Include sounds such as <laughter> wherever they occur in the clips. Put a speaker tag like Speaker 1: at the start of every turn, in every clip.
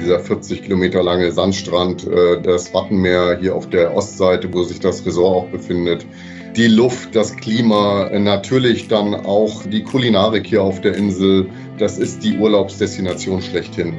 Speaker 1: Dieser 40 Kilometer lange Sandstrand, äh, das Wattenmeer hier auf der Ostseite, wo sich das Resort auch befindet, die Luft, das Klima, natürlich dann auch die Kulinarik hier auf der Insel. Das ist die Urlaubsdestination schlechthin.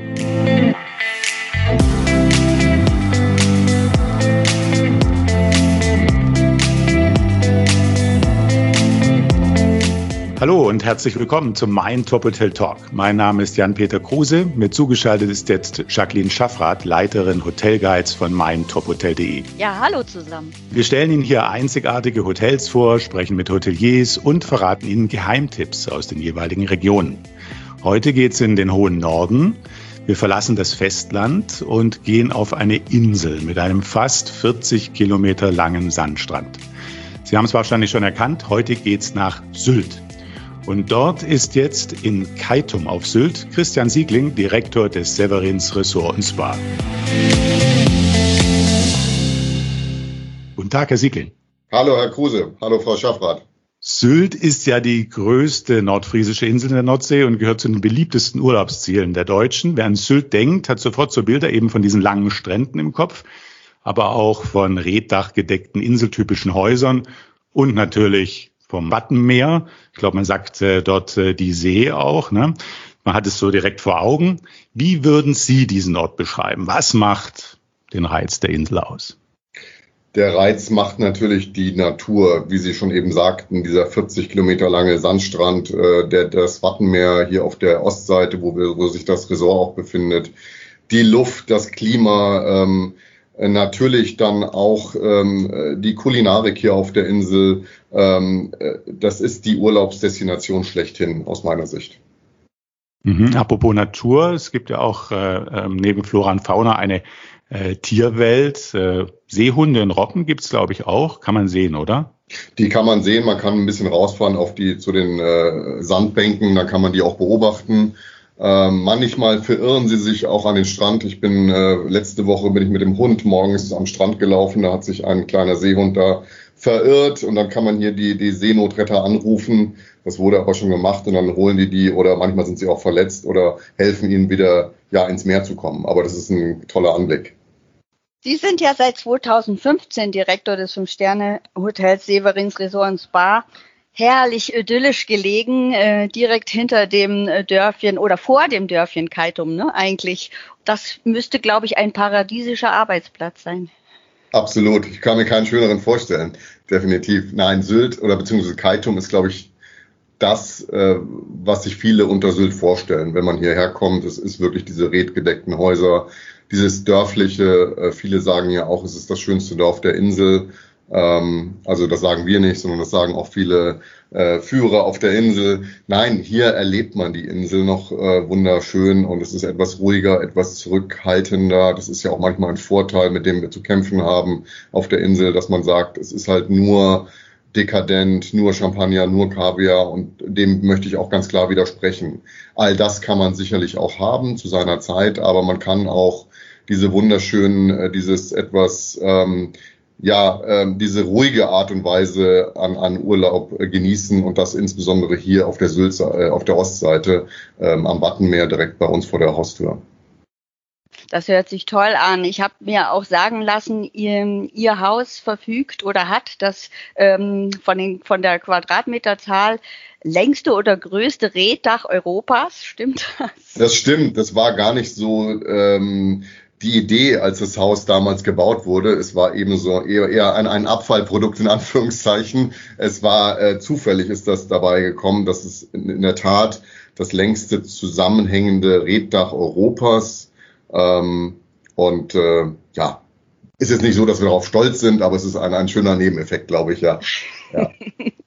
Speaker 2: Hallo und herzlich willkommen zum Mein Top Hotel Talk. Mein Name ist Jan-Peter Kruse. Mir zugeschaltet ist jetzt Jacqueline Schaffrath, Leiterin Hotelguides von meintophotel.de.
Speaker 3: Ja, hallo zusammen.
Speaker 2: Wir stellen Ihnen hier einzigartige Hotels vor, sprechen mit Hoteliers und verraten Ihnen Geheimtipps aus den jeweiligen Regionen. Heute geht es in den hohen Norden. Wir verlassen das Festland und gehen auf eine Insel mit einem fast 40 Kilometer langen Sandstrand. Sie haben es wahrscheinlich schon erkannt, heute geht es nach Sylt. Und dort ist jetzt in Keitum auf Sylt Christian Siegling, Direktor des Severins Ressort und Spa. Guten Tag, Herr Siegling.
Speaker 1: Hallo, Herr Kruse. Hallo, Frau Schaffrath.
Speaker 2: Sylt ist ja die größte nordfriesische Insel in der Nordsee und gehört zu den beliebtesten Urlaubszielen der Deutschen. Wer an Sylt denkt, hat sofort so Bilder eben von diesen langen Stränden im Kopf, aber auch von reddachgedeckten inseltypischen Häusern und natürlich vom Wattenmeer. Ich glaube, man sagt äh, dort äh, die See auch. Ne? Man hat es so direkt vor Augen. Wie würden Sie diesen Ort beschreiben? Was macht den Reiz der Insel aus?
Speaker 1: Der Reiz macht natürlich die Natur, wie Sie schon eben sagten, dieser 40 Kilometer lange Sandstrand, äh, der, das Wattenmeer hier auf der Ostseite, wo, wir, wo sich das Resort auch befindet, die Luft, das Klima, ähm, äh, natürlich dann auch ähm, die Kulinarik hier auf der Insel. Ähm, äh, das ist die Urlaubsdestination schlechthin aus meiner Sicht.
Speaker 2: Mhm. Apropos Natur, es gibt ja auch äh, ähm, neben Flora und Fauna eine äh, Tierwelt. Äh, Seehunde und Robben gibt's glaube ich, auch. Kann man sehen, oder?
Speaker 1: Die kann man sehen, man kann ein bisschen rausfahren auf die zu den äh, Sandbänken, da kann man die auch beobachten. Ähm, manchmal verirren sie sich auch an den Strand. Ich bin äh, letzte Woche bin ich mit dem Hund morgens am Strand gelaufen. Da hat sich ein kleiner Seehund da verirrt und dann kann man hier die, die Seenotretter anrufen. Das wurde aber schon gemacht und dann holen die die oder manchmal sind sie auch verletzt oder helfen ihnen wieder ja ins Meer zu kommen. Aber das ist ein toller Anblick.
Speaker 3: Sie sind ja seit 2015 Direktor des Fünf-Sterne-Hotels Severins Resort Spa herrlich idyllisch gelegen, äh, direkt hinter dem äh, Dörfchen oder vor dem Dörfchen Kaitum, ne, eigentlich. Das müsste, glaube ich, ein paradiesischer Arbeitsplatz sein.
Speaker 1: Absolut. Ich kann mir keinen schöneren vorstellen. Definitiv. Nein, Sylt oder beziehungsweise Kaitum ist, glaube ich, das, äh, was sich viele unter Sylt vorstellen, wenn man hierher kommt. Es ist wirklich diese redgedeckten Häuser, dieses dörfliche. Äh, viele sagen ja auch, es ist das schönste Dorf der Insel. Ähm, also das sagen wir nicht, sondern das sagen auch viele äh, Führer auf der Insel. Nein, hier erlebt man die Insel noch äh, wunderschön und es ist etwas ruhiger, etwas zurückhaltender. Das ist ja auch manchmal ein Vorteil, mit dem wir zu kämpfen haben auf der Insel, dass man sagt, es ist halt nur dekadent, nur Champagner, nur Kaviar und dem möchte ich auch ganz klar widersprechen. All das kann man sicherlich auch haben zu seiner Zeit, aber man kann auch diese wunderschönen, äh, dieses etwas ähm, ja, ähm, diese ruhige Art und Weise an, an Urlaub äh, genießen und das insbesondere hier auf der Sylt, äh, auf der Ostseite ähm, am Wattenmeer direkt bei uns vor der Haustür.
Speaker 3: Das hört sich toll an. Ich habe mir auch sagen lassen, ihr, ihr, Haus verfügt oder hat das ähm, von, den, von der Quadratmeterzahl längste oder größte Reddach Europas. Stimmt
Speaker 1: das? Das stimmt. Das war gar nicht so ähm, die Idee, als das Haus damals gebaut wurde, es war eben so eher, eher ein, ein Abfallprodukt in Anführungszeichen. Es war äh, zufällig ist das dabei gekommen, dass es in, in der Tat das längste zusammenhängende Reddach Europas ähm, und äh, ja, ist jetzt nicht so, dass wir darauf stolz sind, aber es ist ein, ein schöner Nebeneffekt, glaube ich, ja. ja. <laughs>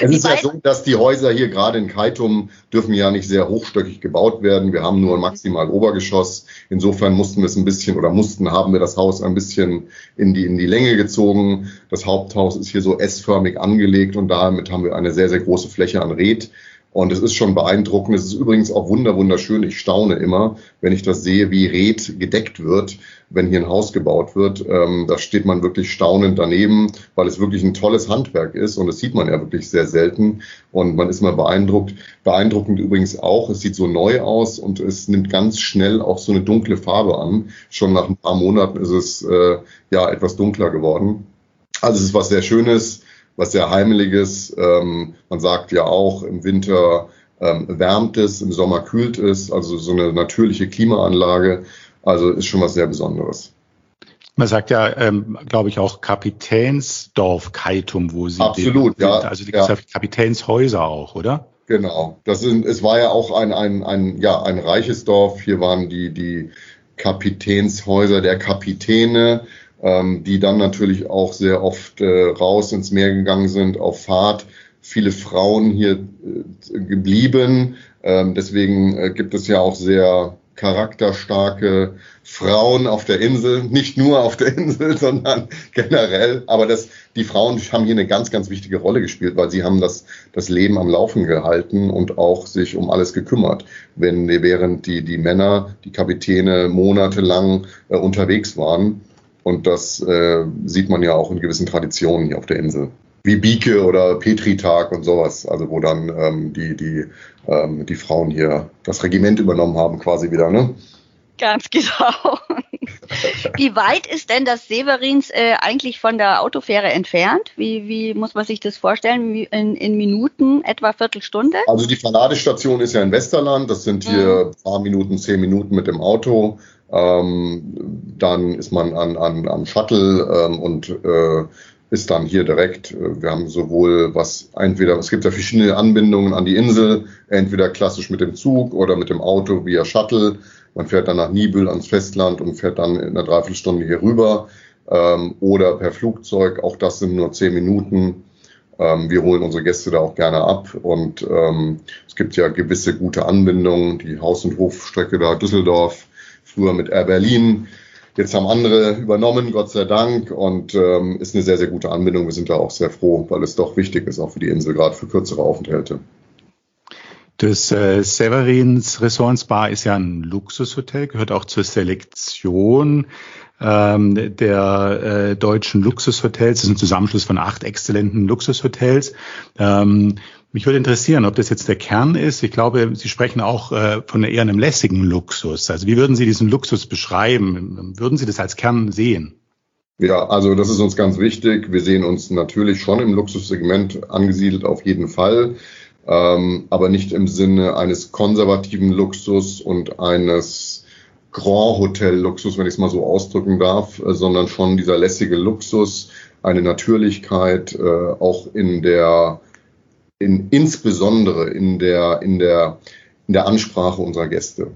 Speaker 1: Es ist ja so, dass die Häuser hier gerade in Kaitum dürfen ja nicht sehr hochstöckig gebaut werden. Wir haben nur ein maximal Obergeschoss. Insofern mussten wir es ein bisschen oder mussten, haben wir das Haus ein bisschen in die, in die Länge gezogen. Das Haupthaus ist hier so S-förmig angelegt und damit haben wir eine sehr, sehr große Fläche an Red. Und es ist schon beeindruckend. Es ist übrigens auch wunder, wunderschön. Ich staune immer, wenn ich das sehe, wie Red gedeckt wird, wenn hier ein Haus gebaut wird. Ähm, da steht man wirklich staunend daneben, weil es wirklich ein tolles Handwerk ist. Und das sieht man ja wirklich sehr selten. Und man ist mal beeindruckt. Beeindruckend übrigens auch, es sieht so neu aus und es nimmt ganz schnell auch so eine dunkle Farbe an. Schon nach ein paar Monaten ist es äh, ja etwas dunkler geworden. Also es ist was sehr Schönes was sehr Heimeliges. Ähm, man sagt ja auch, im Winter ähm, wärmt es, im Sommer kühlt es, also so eine natürliche Klimaanlage. Also ist schon was sehr Besonderes.
Speaker 2: Man sagt ja, ähm, glaube ich, auch Kapitänsdorf Kaitum, wo Sie
Speaker 1: Absolut,
Speaker 2: den, ja. Also die ja. Kapitänshäuser auch, oder?
Speaker 1: Genau. Das sind, es war ja auch ein, ein, ein, ja, ein reiches Dorf. Hier waren die, die Kapitänshäuser der Kapitäne ähm, die dann natürlich auch sehr oft äh, raus ins Meer gegangen sind auf Fahrt. Viele Frauen hier äh, geblieben. Ähm, deswegen äh, gibt es ja auch sehr charakterstarke Frauen auf der Insel, nicht nur auf der <laughs> Insel, sondern generell. Aber das, die Frauen haben hier eine ganz, ganz wichtige Rolle gespielt, weil sie haben das, das Leben am Laufen gehalten und auch sich um alles gekümmert. Wenn, während die, die Männer, die Kapitäne monatelang äh, unterwegs waren, und das äh, sieht man ja auch in gewissen Traditionen hier auf der Insel. Wie Bieke oder Petritag und sowas, also wo dann ähm, die, die, ähm, die Frauen hier das Regiment übernommen haben, quasi wieder, ne?
Speaker 3: Ganz genau. <laughs> wie weit ist denn das Severins äh, eigentlich von der Autofähre entfernt? Wie, wie muss man sich das vorstellen? In, in Minuten, etwa Viertelstunde?
Speaker 1: Also die Verladestation ist ja in Westerland. Das sind hier mhm. paar Minuten, zehn Minuten mit dem Auto. Ähm, dann ist man an, an, am Shuttle ähm, und äh, ist dann hier direkt. Äh, wir haben sowohl was entweder, es gibt ja verschiedene Anbindungen an die Insel, entweder klassisch mit dem Zug oder mit dem Auto via Shuttle. Man fährt dann nach Nibel ans Festland und fährt dann in einer Dreiviertelstunde hier rüber ähm, oder per Flugzeug. Auch das sind nur zehn Minuten. Ähm, wir holen unsere Gäste da auch gerne ab und ähm, es gibt ja gewisse gute Anbindungen. Die Haus- und Hofstrecke da Düsseldorf früher mit Air Berlin. Jetzt haben andere übernommen, Gott sei Dank, und ähm, ist eine sehr, sehr gute Anbindung. Wir sind da auch sehr froh, weil es doch wichtig ist, auch für die Insel, gerade für kürzere Aufenthalte.
Speaker 2: Das äh, Severins Resort Spa ist ja ein Luxushotel, gehört auch zur Selektion ähm, der äh, deutschen Luxushotels. Das ist ein Zusammenschluss von acht exzellenten Luxushotels. Ähm, mich würde interessieren, ob das jetzt der Kern ist. Ich glaube, Sie sprechen auch äh, von eher einem lässigen Luxus. Also wie würden Sie diesen Luxus beschreiben? Würden Sie das als Kern sehen?
Speaker 1: Ja, also das ist uns ganz wichtig. Wir sehen uns natürlich schon im Luxussegment angesiedelt, auf jeden Fall, ähm, aber nicht im Sinne eines konservativen Luxus und eines Grand Hotel Luxus, wenn ich es mal so ausdrücken darf, äh, sondern schon dieser lässige Luxus, eine Natürlichkeit, äh, auch in der in, insbesondere in der, in der, in der Ansprache unserer Gäste.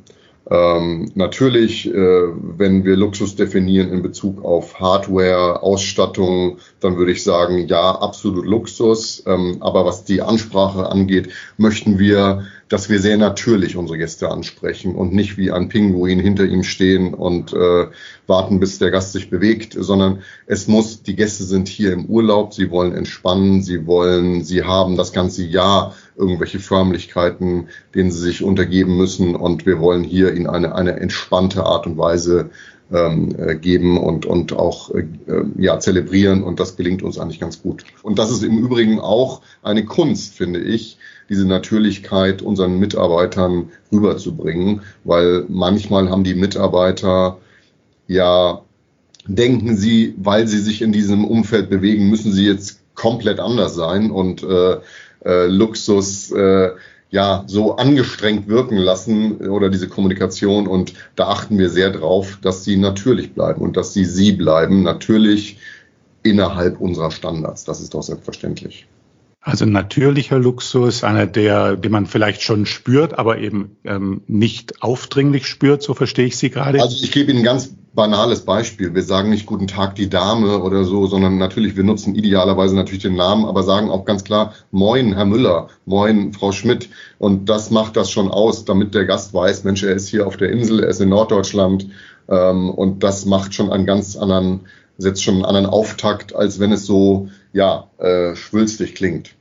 Speaker 1: Ähm, natürlich, äh, wenn wir Luxus definieren in Bezug auf Hardware, Ausstattung, dann würde ich sagen, ja, absolut Luxus. Ähm, aber was die Ansprache angeht, möchten wir dass wir sehr natürlich unsere Gäste ansprechen und nicht wie ein Pinguin hinter ihm stehen und äh, warten, bis der Gast sich bewegt, sondern es muss, die Gäste sind hier im Urlaub, sie wollen entspannen, sie wollen, sie haben das ganze Jahr irgendwelche Förmlichkeiten, denen sie sich untergeben müssen und wir wollen hier ihnen eine, eine entspannte Art und Weise ähm, äh, geben und, und auch äh, ja, zelebrieren und das gelingt uns eigentlich ganz gut. Und das ist im Übrigen auch eine Kunst, finde ich, diese Natürlichkeit unseren Mitarbeitern rüberzubringen, weil manchmal haben die Mitarbeiter ja, denken sie, weil sie sich in diesem Umfeld bewegen, müssen sie jetzt komplett anders sein und äh, äh, Luxus äh, ja so angestrengt wirken lassen oder diese Kommunikation und da achten wir sehr drauf, dass sie natürlich bleiben und dass sie sie bleiben, natürlich innerhalb unserer Standards. Das ist doch selbstverständlich.
Speaker 2: Also natürlicher Luxus, einer, der, den man vielleicht schon spürt, aber eben ähm, nicht aufdringlich spürt, so verstehe ich Sie gerade.
Speaker 1: Also ich gebe Ihnen ein ganz banales Beispiel. Wir sagen nicht Guten Tag, die Dame oder so, sondern natürlich, wir nutzen idealerweise natürlich den Namen, aber sagen auch ganz klar, Moin, Herr Müller, Moin, Frau Schmidt. Und das macht das schon aus, damit der Gast weiß, Mensch, er ist hier auf der Insel, er ist in Norddeutschland. Ähm, und das macht schon einen ganz anderen, setzt schon einen anderen Auftakt, als wenn es so ja, äh, schwülstig klingt.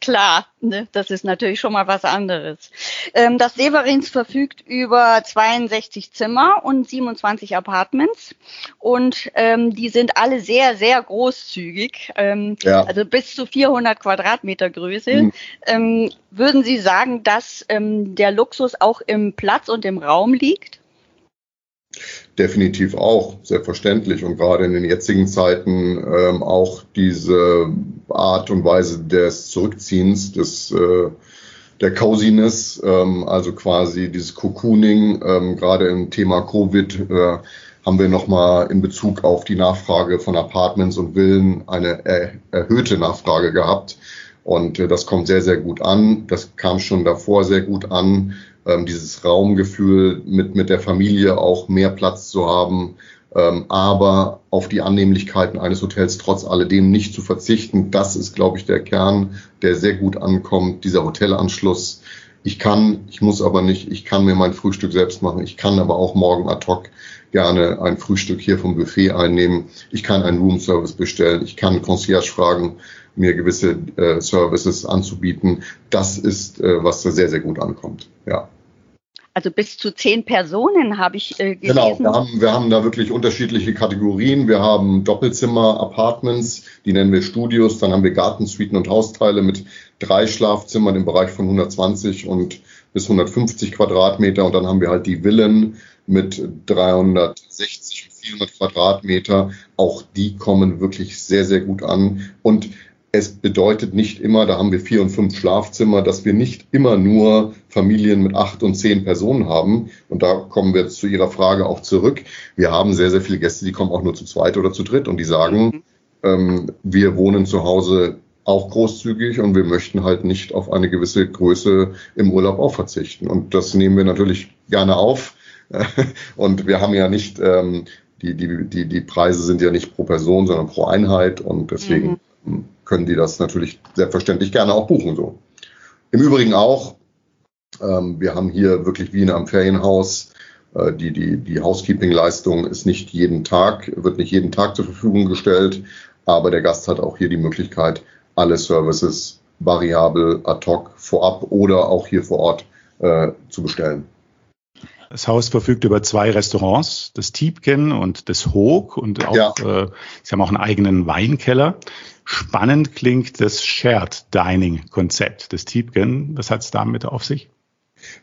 Speaker 3: Klar, ne? das ist natürlich schon mal was anderes. Ähm, das Severins verfügt über 62 Zimmer und 27 Apartments und ähm, die sind alle sehr, sehr großzügig, ähm, ja. also bis zu 400 Quadratmeter Größe. Mhm. Würden Sie sagen, dass ähm, der Luxus auch im Platz und im Raum liegt?
Speaker 1: Definitiv auch, selbstverständlich. Und gerade in den jetzigen Zeiten ähm, auch diese Art und Weise des Zurückziehens, des, äh, der Coziness, ähm, also quasi dieses Cocooning, ähm, gerade im Thema Covid, äh, haben wir nochmal in Bezug auf die Nachfrage von Apartments und Villen eine er erhöhte Nachfrage gehabt. Und äh, das kommt sehr, sehr gut an. Das kam schon davor sehr gut an ähm, dieses Raumgefühl mit, mit der Familie auch mehr Platz zu haben, ähm, aber auf die Annehmlichkeiten eines Hotels trotz alledem nicht zu verzichten. Das ist, glaube ich, der Kern, der sehr gut ankommt, dieser Hotelanschluss. Ich kann, ich muss aber nicht, ich kann mir mein Frühstück selbst machen. Ich kann aber auch morgen ad hoc gerne ein Frühstück hier vom Buffet einnehmen. Ich kann einen Roomservice bestellen. Ich kann Concierge fragen, mir gewisse äh, Services anzubieten. Das ist, äh, was da sehr, sehr gut ankommt. Ja.
Speaker 3: Also bis zu zehn Personen habe ich äh,
Speaker 1: gelesen. Genau, wir haben, wir haben da wirklich unterschiedliche Kategorien. Wir haben Doppelzimmer, Apartments, die nennen wir Studios. Dann haben wir Gartensuiten und Hausteile mit drei Schlafzimmern im Bereich von 120 und bis 150 Quadratmeter. Und dann haben wir halt die Villen mit 360 und 400 Quadratmeter. Auch die kommen wirklich sehr, sehr gut an. Und es bedeutet nicht immer, da haben wir vier und fünf Schlafzimmer, dass wir nicht immer nur Familien mit acht und zehn Personen haben. Und da kommen wir zu Ihrer Frage auch zurück. Wir haben sehr, sehr viele Gäste, die kommen auch nur zu zweit oder zu dritt und die sagen, mhm. ähm, wir wohnen zu Hause auch großzügig und wir möchten halt nicht auf eine gewisse Größe im Urlaub auch verzichten. Und das nehmen wir natürlich gerne auf. <laughs> Und wir haben ja nicht, ähm, die, die, die, die Preise sind ja nicht pro Person, sondern pro Einheit und deswegen mhm. Können die das natürlich selbstverständlich gerne auch buchen so. Im Übrigen auch, ähm, wir haben hier wirklich wie in einem Ferienhaus äh, die, die, die Housekeeping-Leistung ist nicht jeden Tag, wird nicht jeden Tag zur Verfügung gestellt, aber der Gast hat auch hier die Möglichkeit, alle Services variabel ad hoc vorab oder auch hier vor Ort äh, zu bestellen.
Speaker 2: Das Haus verfügt über zwei Restaurants, das Tiepken und das Hoog und auch, ja. äh, sie haben auch einen eigenen Weinkeller. Spannend klingt das Shared Dining Konzept des Tiepken. Was hat es damit auf sich?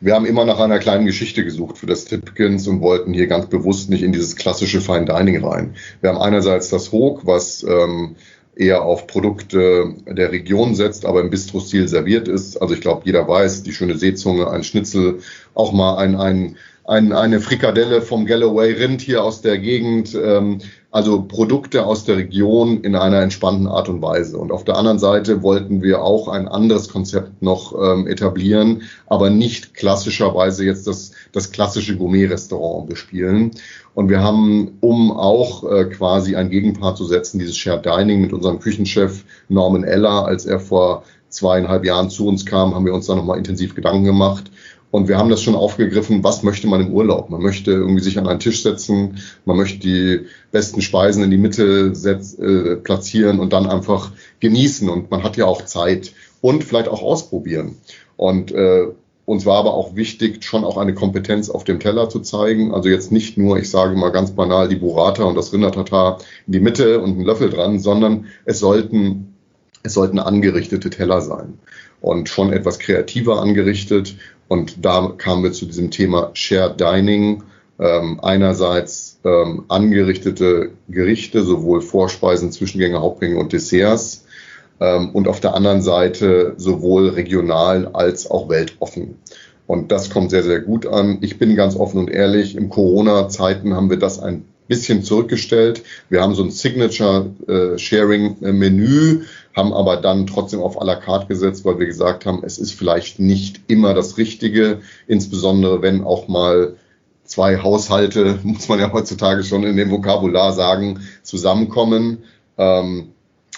Speaker 1: Wir haben immer nach einer kleinen Geschichte gesucht für das Tipkins und wollten hier ganz bewusst nicht in dieses klassische Fine Dining rein. Wir haben einerseits das Hoog, was ähm, eher auf Produkte der Region setzt, aber im Bistro-Stil serviert ist. Also ich glaube, jeder weiß, die schöne Seezunge, ein Schnitzel, auch mal ein, ein ein, eine Frikadelle vom Galloway Rind hier aus der Gegend, ähm, also Produkte aus der Region in einer entspannten Art und Weise. Und auf der anderen Seite wollten wir auch ein anderes Konzept noch ähm, etablieren, aber nicht klassischerweise jetzt das, das klassische Gourmet-Restaurant bespielen. Und wir haben, um auch äh, quasi ein Gegenpart zu setzen, dieses Shared Dining mit unserem Küchenchef Norman Eller, als er vor zweieinhalb Jahren zu uns kam, haben wir uns da nochmal intensiv Gedanken gemacht und wir haben das schon aufgegriffen, was möchte man im Urlaub? Man möchte irgendwie sich an einen Tisch setzen, man möchte die besten Speisen in die Mitte setz, äh, platzieren und dann einfach genießen. Und man hat ja auch Zeit und vielleicht auch ausprobieren. Und äh, uns war aber auch wichtig, schon auch eine Kompetenz auf dem Teller zu zeigen. Also jetzt nicht nur, ich sage mal ganz banal, die Burrata und das Rindertatar in die Mitte und einen Löffel dran, sondern es sollten, es sollten angerichtete Teller sein und schon etwas kreativer angerichtet und da kamen wir zu diesem Thema Shared Dining. Ähm, einerseits ähm, angerichtete Gerichte, sowohl Vorspeisen, Zwischengänge, Hauptgänge und Desserts. Ähm, und auf der anderen Seite sowohl regional als auch weltoffen. Und das kommt sehr, sehr gut an. Ich bin ganz offen und ehrlich, im Corona-Zeiten haben wir das ein bisschen zurückgestellt. Wir haben so ein Signature-Sharing-Menü, haben aber dann trotzdem auf à la carte gesetzt, weil wir gesagt haben, es ist vielleicht nicht immer das Richtige, insbesondere wenn auch mal zwei Haushalte, <laughs> muss man ja heutzutage schon in dem Vokabular sagen, zusammenkommen. Ähm,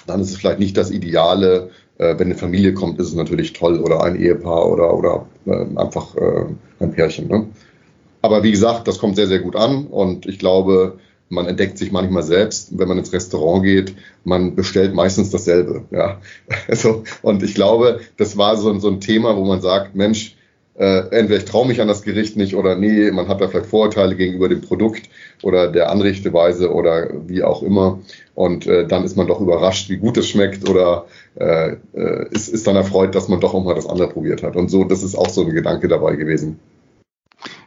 Speaker 1: dann ist es vielleicht nicht das Ideale. Äh, wenn eine Familie kommt, ist es natürlich toll oder ein Ehepaar oder, oder äh, einfach äh, ein Pärchen. Ne? Aber wie gesagt, das kommt sehr, sehr gut an und ich glaube, man entdeckt sich manchmal selbst, wenn man ins Restaurant geht, man bestellt meistens dasselbe. Ja. <laughs> Also, und ich glaube, das war so, so ein Thema, wo man sagt, Mensch, äh, entweder ich traue mich an das Gericht nicht oder nee, man hat da vielleicht Vorurteile gegenüber dem Produkt oder der Anrichteweise oder wie auch immer. Und äh, dann ist man doch überrascht, wie gut es schmeckt oder äh, äh, ist, ist dann erfreut, dass man doch auch mal das andere probiert hat. Und so, das ist auch so ein Gedanke dabei gewesen.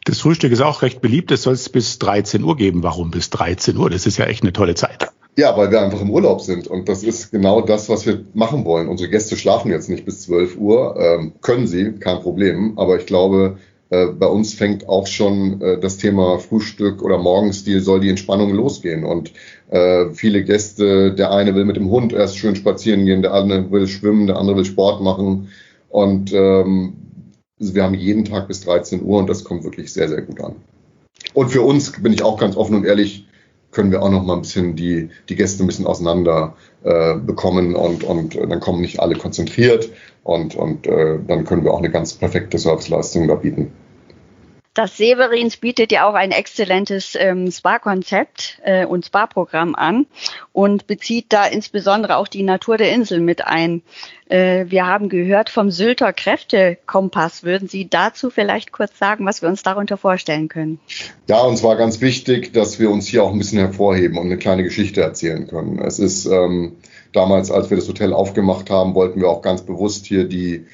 Speaker 2: Das Frühstück ist auch recht beliebt. Es soll es bis 13 Uhr geben. Warum bis 13 Uhr? Das ist ja echt eine tolle Zeit.
Speaker 1: Ja, weil wir einfach im Urlaub sind und das ist genau das, was wir machen wollen. Unsere Gäste schlafen jetzt nicht bis 12 Uhr, ähm, können sie, kein Problem, aber ich glaube, äh, bei uns fängt auch schon äh, das Thema Frühstück oder Morgenstil soll die Entspannung losgehen und äh, viele Gäste, der eine will mit dem Hund erst schön spazieren gehen, der andere will schwimmen, der andere will Sport machen und ähm, wir haben jeden Tag bis 13 Uhr und das kommt wirklich sehr, sehr gut an. Und für uns bin ich auch ganz offen und ehrlich, können wir auch noch mal ein bisschen die, die Gäste ein bisschen auseinander äh, bekommen und, und dann kommen nicht alle konzentriert und, und äh, dann können wir auch eine ganz perfekte Serviceleistung da bieten.
Speaker 3: Das Severins bietet ja auch ein exzellentes ähm, Spa-Konzept äh, und Spa-Programm an und bezieht da insbesondere auch die Natur der Insel mit ein. Äh, wir haben gehört vom Sylter Kräftekompass. Würden Sie dazu vielleicht kurz sagen, was wir uns darunter vorstellen können?
Speaker 1: Ja, und zwar ganz wichtig, dass wir uns hier auch ein bisschen hervorheben und eine kleine Geschichte erzählen können. Es ist ähm, damals, als wir das Hotel aufgemacht haben, wollten wir auch ganz bewusst hier die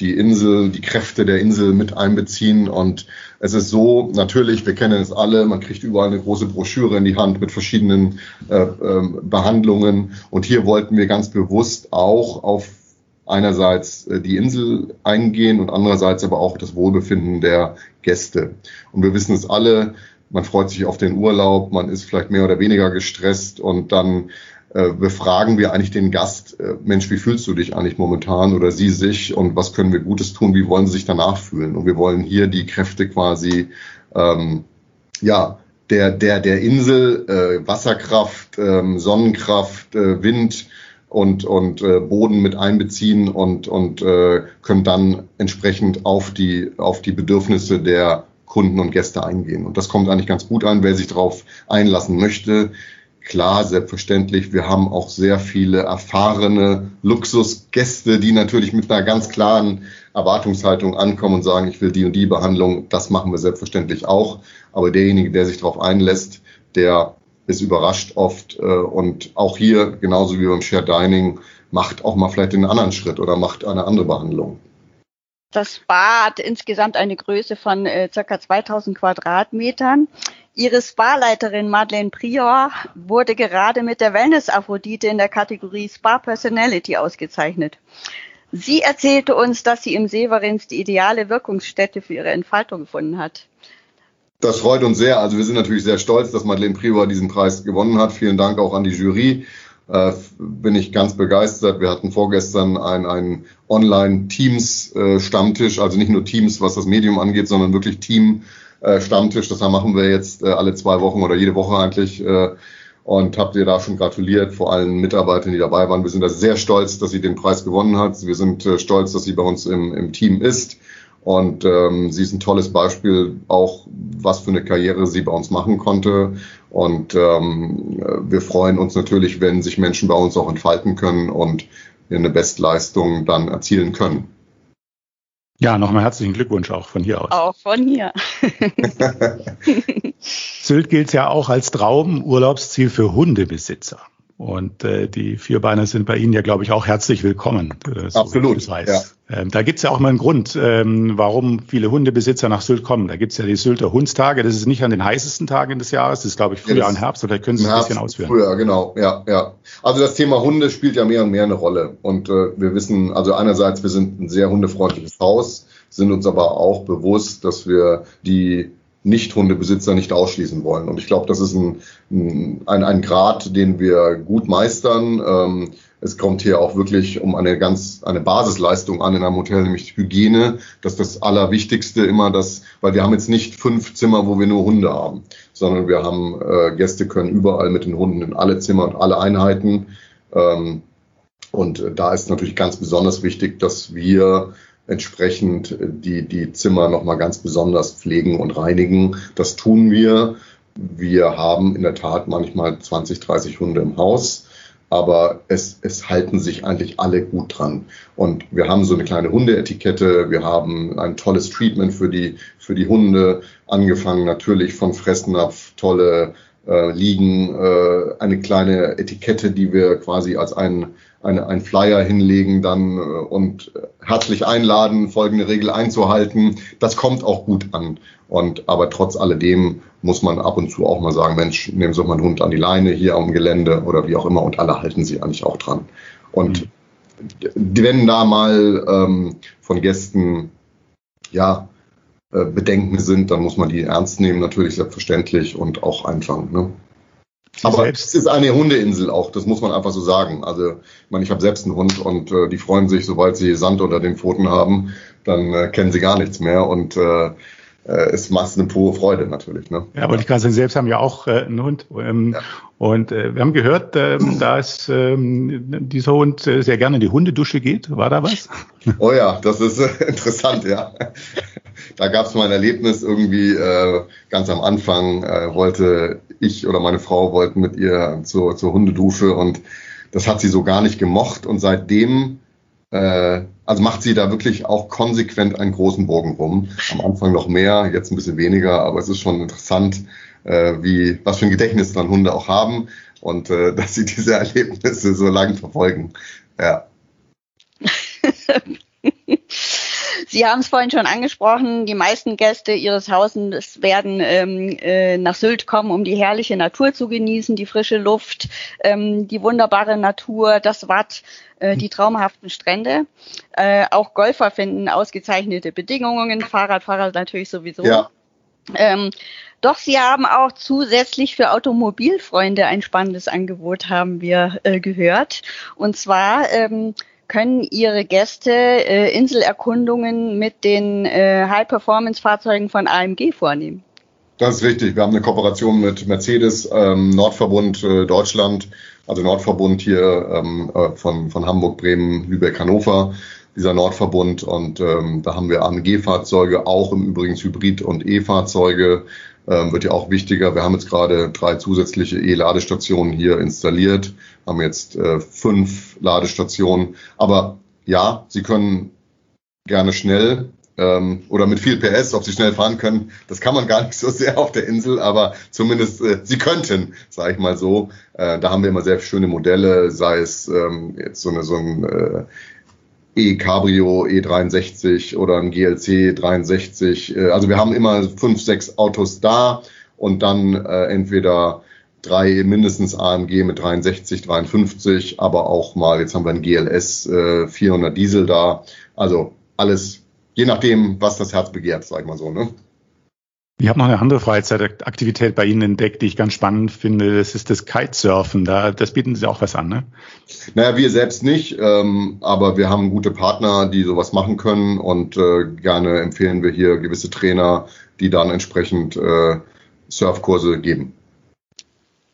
Speaker 1: die Insel, die Kräfte der Insel mit einbeziehen. Und es ist so, natürlich, wir kennen es alle, man kriegt überall eine große Broschüre in die Hand mit verschiedenen äh, äh, Behandlungen. Und hier wollten wir ganz bewusst auch auf einerseits äh, die Insel eingehen und andererseits aber auch das Wohlbefinden der Gäste. Und wir wissen es alle, man freut sich auf den Urlaub, man ist vielleicht mehr oder weniger gestresst und dann äh, befragen wir eigentlich den Gast, äh, Mensch, wie fühlst du dich eigentlich momentan oder sie sich und was können wir Gutes tun, wie wollen sie sich danach fühlen? Und wir wollen hier die Kräfte quasi, ähm, ja, der, der, der Insel, äh, Wasserkraft, ähm, Sonnenkraft, äh, Wind und, und äh, Boden mit einbeziehen und, und äh, können dann entsprechend auf die, auf die Bedürfnisse der Kunden und Gäste eingehen. Und das kommt eigentlich ganz gut an, wer sich darauf einlassen möchte Klar, selbstverständlich. Wir haben auch sehr viele erfahrene Luxusgäste, die natürlich mit einer ganz klaren Erwartungshaltung ankommen und sagen, ich will die und die Behandlung. Das machen wir selbstverständlich auch. Aber derjenige, der sich darauf einlässt, der ist überrascht oft. Äh, und auch hier, genauso wie beim Shared Dining, macht auch mal vielleicht einen anderen Schritt oder macht eine andere Behandlung.
Speaker 3: Das Spa hat insgesamt eine Größe von äh, ca. 2000 Quadratmetern. Ihre Spa-Leiterin Madeleine Prior wurde gerade mit der Wellness-Aphrodite in der Kategorie Spa Personality ausgezeichnet. Sie erzählte uns, dass sie im Severins die ideale Wirkungsstätte für ihre Entfaltung gefunden hat.
Speaker 1: Das freut uns sehr. Also wir sind natürlich sehr stolz, dass Madeleine Prior diesen Preis gewonnen hat. Vielen Dank auch an die Jury. Äh, bin ich ganz begeistert. Wir hatten vorgestern einen, einen Online-Teams-Stammtisch, äh, also nicht nur Teams, was das Medium angeht, sondern wirklich Team äh, Stammtisch. Das machen wir jetzt äh, alle zwei Wochen oder jede Woche eigentlich. Äh, und habt ihr da schon gratuliert vor allen Mitarbeitern, die dabei waren. Wir sind da sehr stolz, dass sie den Preis gewonnen hat. Wir sind äh, stolz, dass sie bei uns im, im Team ist. Und ähm, sie ist ein tolles Beispiel, auch was für eine Karriere sie bei uns machen konnte. Und ähm, wir freuen uns natürlich, wenn sich Menschen bei uns auch entfalten können und eine Bestleistung dann erzielen können.
Speaker 2: Ja, nochmal herzlichen Glückwunsch auch von hier aus.
Speaker 3: Auch von hier. <laughs>
Speaker 2: Sylt gilt ja auch als Traumurlaubsziel für Hundebesitzer. Und äh, die Vierbeiner sind bei Ihnen ja, glaube ich, auch herzlich willkommen.
Speaker 1: Äh, so Absolut. Ja.
Speaker 2: Ähm, da gibt's ja auch mal einen Grund, ähm, warum viele Hundebesitzer nach Sylt kommen. Da gibt's ja die Sylter Hundstage. Das ist nicht an den heißesten Tagen des Jahres. Das ist, glaube ich, Frühjahr und Herbst. Oder können Sie es ein bisschen ausführen?
Speaker 1: Früher, genau. Ja, ja. Also das Thema Hunde spielt ja mehr und mehr eine Rolle. Und äh, wir wissen, also einerseits, wir sind ein sehr hundefreundliches Haus, sind uns aber auch bewusst, dass wir die nicht-Hundebesitzer nicht ausschließen wollen. Und ich glaube, das ist ein, ein, ein Grad, den wir gut meistern. Ähm, es kommt hier auch wirklich um eine ganz eine Basisleistung an in einem Hotel, nämlich Hygiene. Das ist das Allerwichtigste immer, das, weil wir haben jetzt nicht fünf Zimmer, wo wir nur Hunde haben, sondern wir haben äh, Gäste können überall mit den Hunden in alle Zimmer und alle Einheiten. Ähm, und da ist natürlich ganz besonders wichtig, dass wir entsprechend die, die Zimmer nochmal ganz besonders pflegen und reinigen. Das tun wir. wir haben in der Tat manchmal 20, 30 Hunde im Haus, aber es, es halten sich eigentlich alle gut dran. Und wir haben so eine kleine Hundeetikette, wir haben ein tolles Treatment für die, für die Hunde, angefangen natürlich von Fressnapf, tolle äh, Liegen, äh, eine kleine Etikette, die wir quasi als ein eine, ein Flyer hinlegen dann äh, und herzlich einladen, folgende Regel einzuhalten. Das kommt auch gut an. Und aber trotz alledem muss man ab und zu auch mal sagen, Mensch, nehmen Sie doch mal einen Hund an die Leine hier am Gelände oder wie auch immer und alle halten sie eigentlich auch dran. Und mhm. wenn da mal ähm, von Gästen ja äh, Bedenken sind, dann muss man die ernst nehmen, natürlich selbstverständlich und auch einfangen. Ne? Aber selbst. es ist eine Hundeinsel auch, das muss man einfach so sagen. Also, ich meine, ich habe selbst einen Hund und äh, die freuen sich, sobald sie Sand unter den Pfoten haben, dann äh, kennen sie gar nichts mehr und äh, äh es macht eine pure Freude natürlich. Ne?
Speaker 2: Ja, wollte ich gerade sagen, selbst haben ja auch äh, einen Hund. Ähm, ja. Und äh, wir haben gehört, äh, <clears throat> dass ähm, dieser Hund äh, sehr gerne in die Hundedusche geht. War da was? <laughs>
Speaker 1: Oh ja, das ist äh, interessant, ja. <laughs> Da gab es mal ein Erlebnis irgendwie äh, ganz am Anfang, äh, wollte ich oder meine Frau wollten mit ihr zur, zur Hundedusche und das hat sie so gar nicht gemocht und seitdem äh, also macht sie da wirklich auch konsequent einen großen Bogen rum. Am Anfang noch mehr, jetzt ein bisschen weniger, aber es ist schon interessant, äh, wie, was für ein Gedächtnis dann Hunde auch haben und äh, <laughs> dass sie diese Erlebnisse so lang verfolgen. Ja. <laughs>
Speaker 3: Sie haben es vorhin schon angesprochen, die meisten Gäste Ihres Hauses werden ähm, äh, nach Sylt kommen, um die herrliche Natur zu genießen, die frische Luft, ähm, die wunderbare Natur, das Watt, äh, die traumhaften Strände. Äh, auch Golfer finden ausgezeichnete Bedingungen, Fahrradfahrer natürlich sowieso. Ja. Ähm, doch sie haben auch zusätzlich für Automobilfreunde ein spannendes Angebot, haben wir äh, gehört. Und zwar ähm, können ihre Gäste äh, Inselerkundungen mit den äh, High-Performance-Fahrzeugen von AMG vornehmen.
Speaker 1: Das ist richtig. Wir haben eine Kooperation mit Mercedes, ähm, Nordverbund äh, Deutschland, also Nordverbund hier ähm, äh, von, von Hamburg, Bremen, Lübeck, Hannover, dieser Nordverbund. Und ähm, da haben wir AMG-Fahrzeuge, auch im Übrigen Hybrid- und E-Fahrzeuge ähm, wird ja auch wichtiger. Wir haben jetzt gerade drei zusätzliche E-Ladestationen hier installiert, haben jetzt äh, fünf Ladestationen. Aber ja, Sie können gerne schnell ähm, oder mit viel PS, ob Sie schnell fahren können, das kann man gar nicht so sehr auf der Insel, aber zumindest äh, Sie könnten, sage ich mal so. Äh, da haben wir immer sehr schöne Modelle, sei es ähm, jetzt so, eine, so ein äh, E-Cabrio E63 oder ein GLC 63. Äh, also wir haben immer fünf, sechs Autos da und dann äh, entweder drei mindestens AMG mit 63, 53, aber auch mal, jetzt haben wir ein GLS äh, 400 Diesel da. Also alles, je nachdem, was das Herz begehrt, sag ich mal so. Ne?
Speaker 2: Ich habe noch eine andere Freizeitaktivität bei Ihnen entdeckt, die ich ganz spannend finde. Das ist das Kitesurfen. Da, das bieten Sie auch was an, ne?
Speaker 1: Naja, wir selbst nicht, ähm, aber wir haben gute Partner, die sowas machen können und äh, gerne empfehlen wir hier gewisse Trainer, die dann entsprechend äh, Surfkurse geben.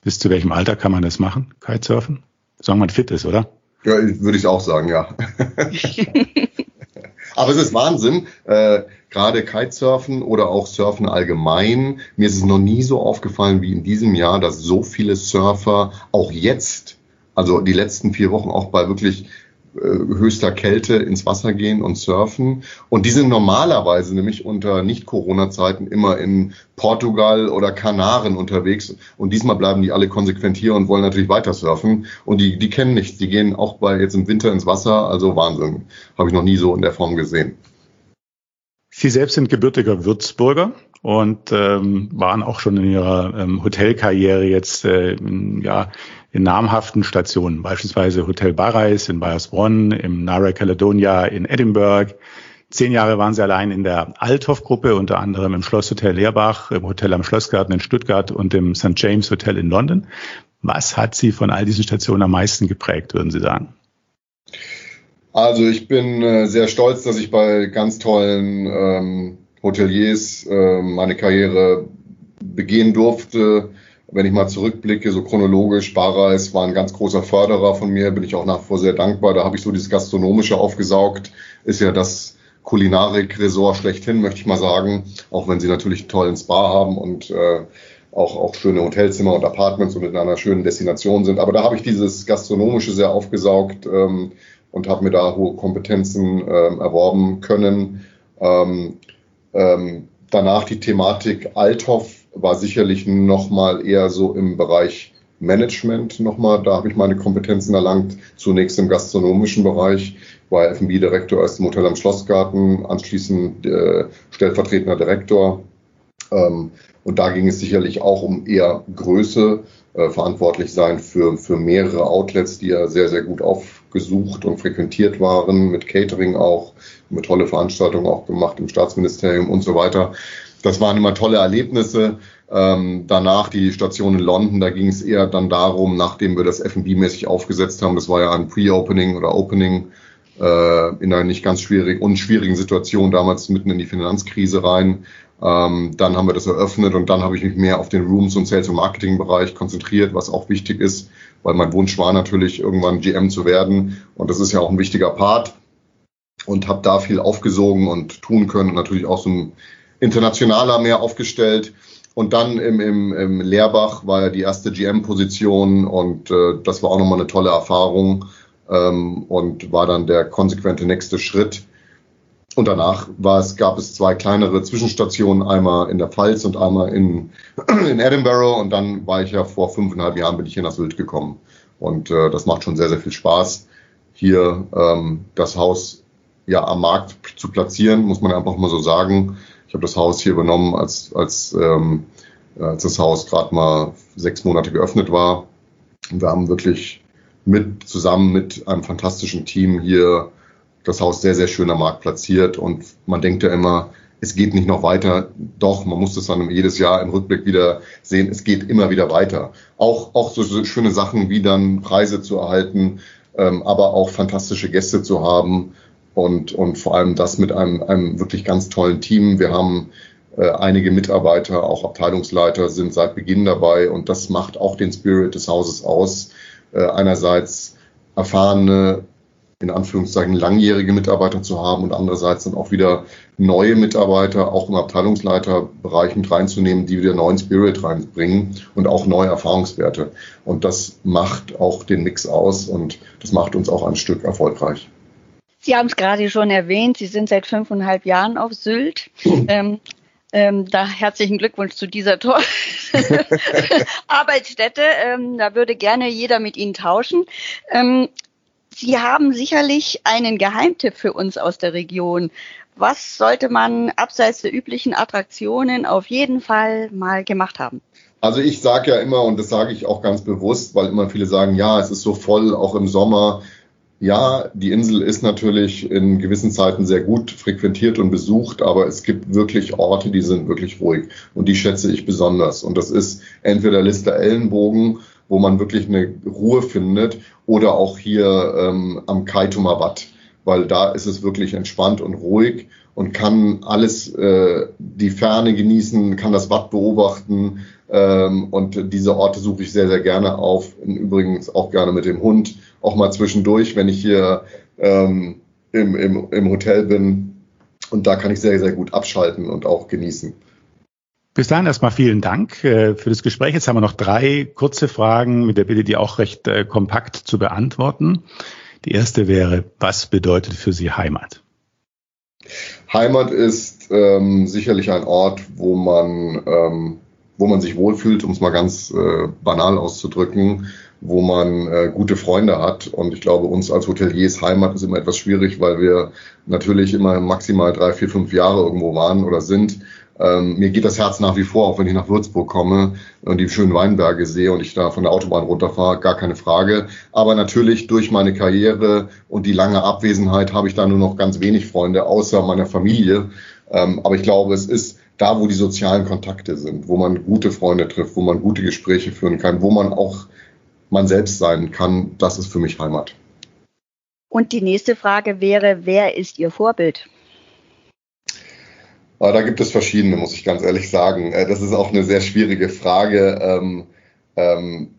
Speaker 2: Bis zu welchem Alter kann man das machen, Kitesurfen? Solange man fit ist, oder?
Speaker 1: Ja, würde ich auch sagen, ja. <laughs> <laughs> aber es ist Wahnsinn. Äh, gerade Kitesurfen oder auch Surfen allgemein. Mir ist es noch nie so aufgefallen wie in diesem Jahr, dass so viele Surfer auch jetzt, also die letzten vier Wochen auch bei wirklich äh, höchster Kälte ins Wasser gehen und surfen. Und die sind normalerweise nämlich unter Nicht-Corona-Zeiten immer in Portugal oder Kanaren unterwegs. Und diesmal bleiben die alle konsequent hier und wollen natürlich weiter surfen. Und die, die kennen nichts. Die gehen auch bei jetzt im Winter ins Wasser. Also Wahnsinn. Habe ich noch nie so in der Form gesehen.
Speaker 2: Sie selbst sind gebürtiger Würzburger und ähm, waren auch schon in ihrer ähm, Hotelkarriere jetzt äh, in, ja, in namhaften Stationen, beispielsweise Hotel Barreis in Bayersbronn, im Nara Caledonia in Edinburgh. Zehn Jahre waren sie allein in der Althoff-Gruppe, unter anderem im Schlosshotel Leerbach, im Hotel am Schlossgarten in Stuttgart und im St. James Hotel in London. Was hat Sie von all diesen Stationen am meisten geprägt, würden Sie sagen?
Speaker 1: Also ich bin äh, sehr stolz, dass ich bei ganz tollen ähm, Hoteliers äh, meine Karriere begehen durfte. Wenn ich mal zurückblicke, so chronologisch, Barreis war ein ganz großer Förderer von mir, bin ich auch nach wie vor sehr dankbar. Da habe ich so dieses Gastronomische aufgesaugt. Ist ja das Kulinarik-Resort schlechthin, möchte ich mal sagen. Auch wenn sie natürlich einen tollen Spa haben und äh, auch, auch schöne Hotelzimmer und Apartments und in einer schönen Destination sind. Aber da habe ich dieses Gastronomische sehr aufgesaugt ähm, und habe mir da hohe Kompetenzen ähm, erworben können. Ähm, ähm, danach die Thematik Althoff war sicherlich nochmal eher so im Bereich Management nochmal. Da habe ich meine Kompetenzen erlangt. Zunächst im gastronomischen Bereich, war F&B-Direktor erst im Hotel am Schlossgarten, anschließend äh, stellvertretender Direktor. Ähm, und da ging es sicherlich auch um eher Größe, äh, verantwortlich sein für, für mehrere Outlets, die ja sehr, sehr gut aufgesucht und frequentiert waren, mit Catering auch, mit tolle Veranstaltungen auch gemacht im Staatsministerium und so weiter. Das waren immer tolle Erlebnisse. Ähm, danach die Station in London, da ging es eher dann darum, nachdem wir das F&B-mäßig aufgesetzt haben, das war ja ein Pre-Opening oder Opening äh, in einer nicht ganz schwierig, unschwierigen Situation damals mitten in die Finanzkrise rein. Ähm, dann haben wir das eröffnet und dann habe ich mich mehr auf den Rooms und Sales- und Marketing-Bereich konzentriert, was auch wichtig ist, weil mein Wunsch war natürlich irgendwann GM zu werden. Und das ist ja auch ein wichtiger Part. Und habe da viel aufgesogen und tun können. Und natürlich auch so ein internationaler mehr aufgestellt. Und dann im, im, im Lehrbach war ja die erste GM-Position und äh, das war auch nochmal eine tolle Erfahrung. Ähm, und war dann der konsequente nächste Schritt. Und danach war es, gab es zwei kleinere Zwischenstationen, einmal in der Pfalz und einmal in, <clears throat> in Edinburgh. Und dann war ich ja vor fünfeinhalb Jahren bin ich hier nach Sylt gekommen. Und äh, das macht schon sehr, sehr viel Spaß, hier ähm, das Haus ja am Markt zu platzieren, muss man einfach mal so sagen. Ich habe das Haus hier übernommen, als, als, ähm, als das Haus gerade mal sechs Monate geöffnet war. Und wir haben wirklich mit, zusammen mit einem fantastischen Team hier das Haus sehr, sehr schön am Markt platziert. Und man denkt ja immer, es geht nicht noch weiter. Doch, man muss das dann jedes Jahr im Rückblick wieder sehen. Es geht immer wieder weiter. Auch, auch so, schöne Sachen wie dann Preise zu erhalten, ähm, aber auch fantastische Gäste zu haben und, und vor allem das mit einem, einem wirklich ganz tollen Team. Wir haben äh, einige Mitarbeiter, auch Abteilungsleiter sind seit Beginn dabei und das macht auch den Spirit des Hauses aus. Äh, einerseits erfahrene, in Anführungszeichen langjährige Mitarbeiter zu haben und andererseits dann auch wieder neue Mitarbeiter auch im Abteilungsleiterbereich mit reinzunehmen, die wieder neuen Spirit reinbringen und auch neue Erfahrungswerte. Und das macht auch den Mix aus und das macht uns auch ein Stück erfolgreich.
Speaker 3: Sie haben es gerade schon erwähnt, Sie sind seit fünfeinhalb Jahren auf Sylt. Ähm, ähm, da herzlichen Glückwunsch zu dieser Tor <laughs> <laughs> Arbeitsstätte. Ähm, da würde gerne jeder mit Ihnen tauschen. Ähm, Sie haben sicherlich einen Geheimtipp für uns aus der Region. Was sollte man abseits der üblichen Attraktionen auf jeden Fall mal gemacht haben?
Speaker 1: Also ich sage ja immer, und das sage ich auch ganz bewusst, weil immer viele sagen, ja, es ist so voll, auch im Sommer ja, die Insel ist natürlich in gewissen Zeiten sehr gut frequentiert und besucht, aber es gibt wirklich Orte, die sind wirklich ruhig und die schätze ich besonders. Und das ist entweder Lister Ellenbogen, wo man wirklich eine Ruhe findet, oder auch hier ähm, am Kaitumer Watt, weil da ist es wirklich entspannt und ruhig und kann alles, äh, die Ferne genießen, kann das Watt beobachten. Ähm, und diese Orte suche ich sehr, sehr gerne auf. Übrigens auch gerne mit dem Hund auch mal zwischendurch, wenn ich hier ähm, im, im, im Hotel bin. Und da kann ich sehr, sehr gut abschalten und auch genießen.
Speaker 2: Bis dahin erstmal vielen Dank äh, für das Gespräch. Jetzt haben wir noch drei kurze Fragen mit der Bitte, die auch recht äh, kompakt zu beantworten. Die erste wäre, was bedeutet für Sie Heimat?
Speaker 1: Heimat ist ähm, sicherlich ein Ort, wo man, ähm, wo man sich wohlfühlt, um es mal ganz äh, banal auszudrücken wo man äh, gute Freunde hat. Und ich glaube, uns als Hoteliers Heimat ist immer etwas schwierig, weil wir natürlich immer maximal drei, vier, fünf Jahre irgendwo waren oder sind. Ähm, mir geht das Herz nach wie vor, auch wenn ich nach Würzburg komme und die schönen Weinberge sehe und ich da von der Autobahn runterfahre, gar keine Frage. Aber natürlich durch meine Karriere und die lange Abwesenheit habe ich da nur noch ganz wenig Freunde, außer meiner Familie. Ähm, aber ich glaube, es ist da, wo die sozialen Kontakte sind, wo man gute Freunde trifft, wo man gute Gespräche führen kann, wo man auch man selbst sein kann, das ist für mich Heimat.
Speaker 3: Und die nächste Frage wäre, wer ist Ihr Vorbild?
Speaker 1: Ah, da gibt es verschiedene, muss ich ganz ehrlich sagen. Äh, das ist auch eine sehr schwierige Frage. Ähm, ähm,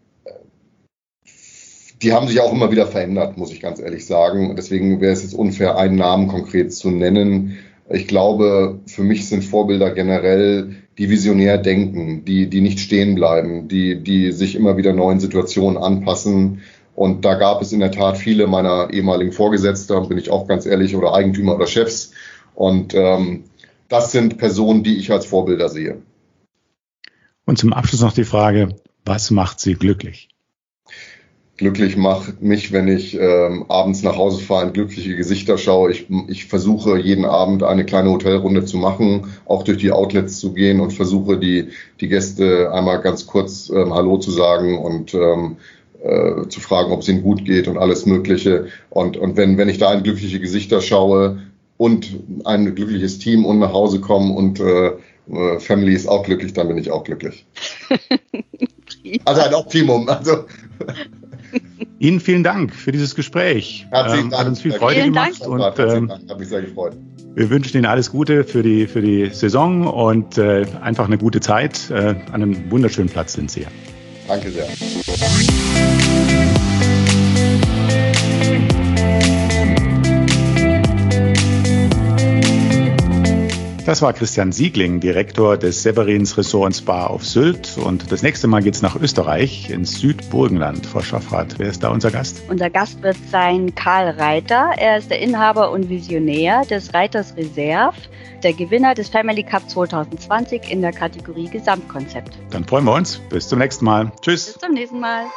Speaker 1: die haben sich auch immer wieder verändert, muss ich ganz ehrlich sagen. Deswegen wäre es jetzt unfair, einen Namen konkret zu nennen. Ich glaube, für mich sind Vorbilder generell die visionär denken, die, die nicht stehen bleiben, die, die sich immer wieder neuen Situationen anpassen. Und da gab es in der Tat viele meiner ehemaligen Vorgesetzter, bin ich auch ganz ehrlich, oder Eigentümer oder Chefs. Und ähm, das sind Personen, die ich als Vorbilder sehe.
Speaker 2: Und zum Abschluss noch die Frage, was macht Sie glücklich?
Speaker 1: glücklich macht mich, wenn ich ähm, abends nach Hause fahre und glückliche Gesichter schaue. Ich, ich versuche jeden Abend eine kleine Hotelrunde zu machen, auch durch die Outlets zu gehen und versuche die, die Gäste einmal ganz kurz ähm, Hallo zu sagen und ähm, äh, zu fragen, ob es ihnen gut geht und alles Mögliche. Und, und wenn, wenn ich da in glückliche Gesichter schaue und ein glückliches Team und nach Hause komme und äh, äh Family ist auch glücklich, dann bin ich auch glücklich. <laughs> also ein Optimum. Also
Speaker 2: Ihnen vielen Dank für dieses Gespräch.
Speaker 1: Herzlichen ähm,
Speaker 2: Dank. Hat uns viel Freude
Speaker 3: vielen
Speaker 2: gemacht.
Speaker 3: Dank.
Speaker 2: Und, ähm,
Speaker 1: Dank. Hat mich sehr gefreut.
Speaker 2: Wir wünschen Ihnen alles Gute für die, für die Saison und äh, einfach eine gute Zeit. Äh, an einem wunderschönen Platz sind Sie.
Speaker 1: Danke sehr.
Speaker 2: Das war Christian Siegling, Direktor des Severins Ressort Spa auf Sylt. Und das nächste Mal geht es nach Österreich, ins Südburgenland. Frau Schaffrath, wer ist da unser Gast?
Speaker 3: Unser Gast wird sein Karl Reiter. Er ist der Inhaber und Visionär des Reiters Reserve, der Gewinner des Family Cup 2020 in der Kategorie Gesamtkonzept.
Speaker 2: Dann freuen wir uns. Bis zum nächsten Mal. Tschüss.
Speaker 3: Bis zum nächsten Mal.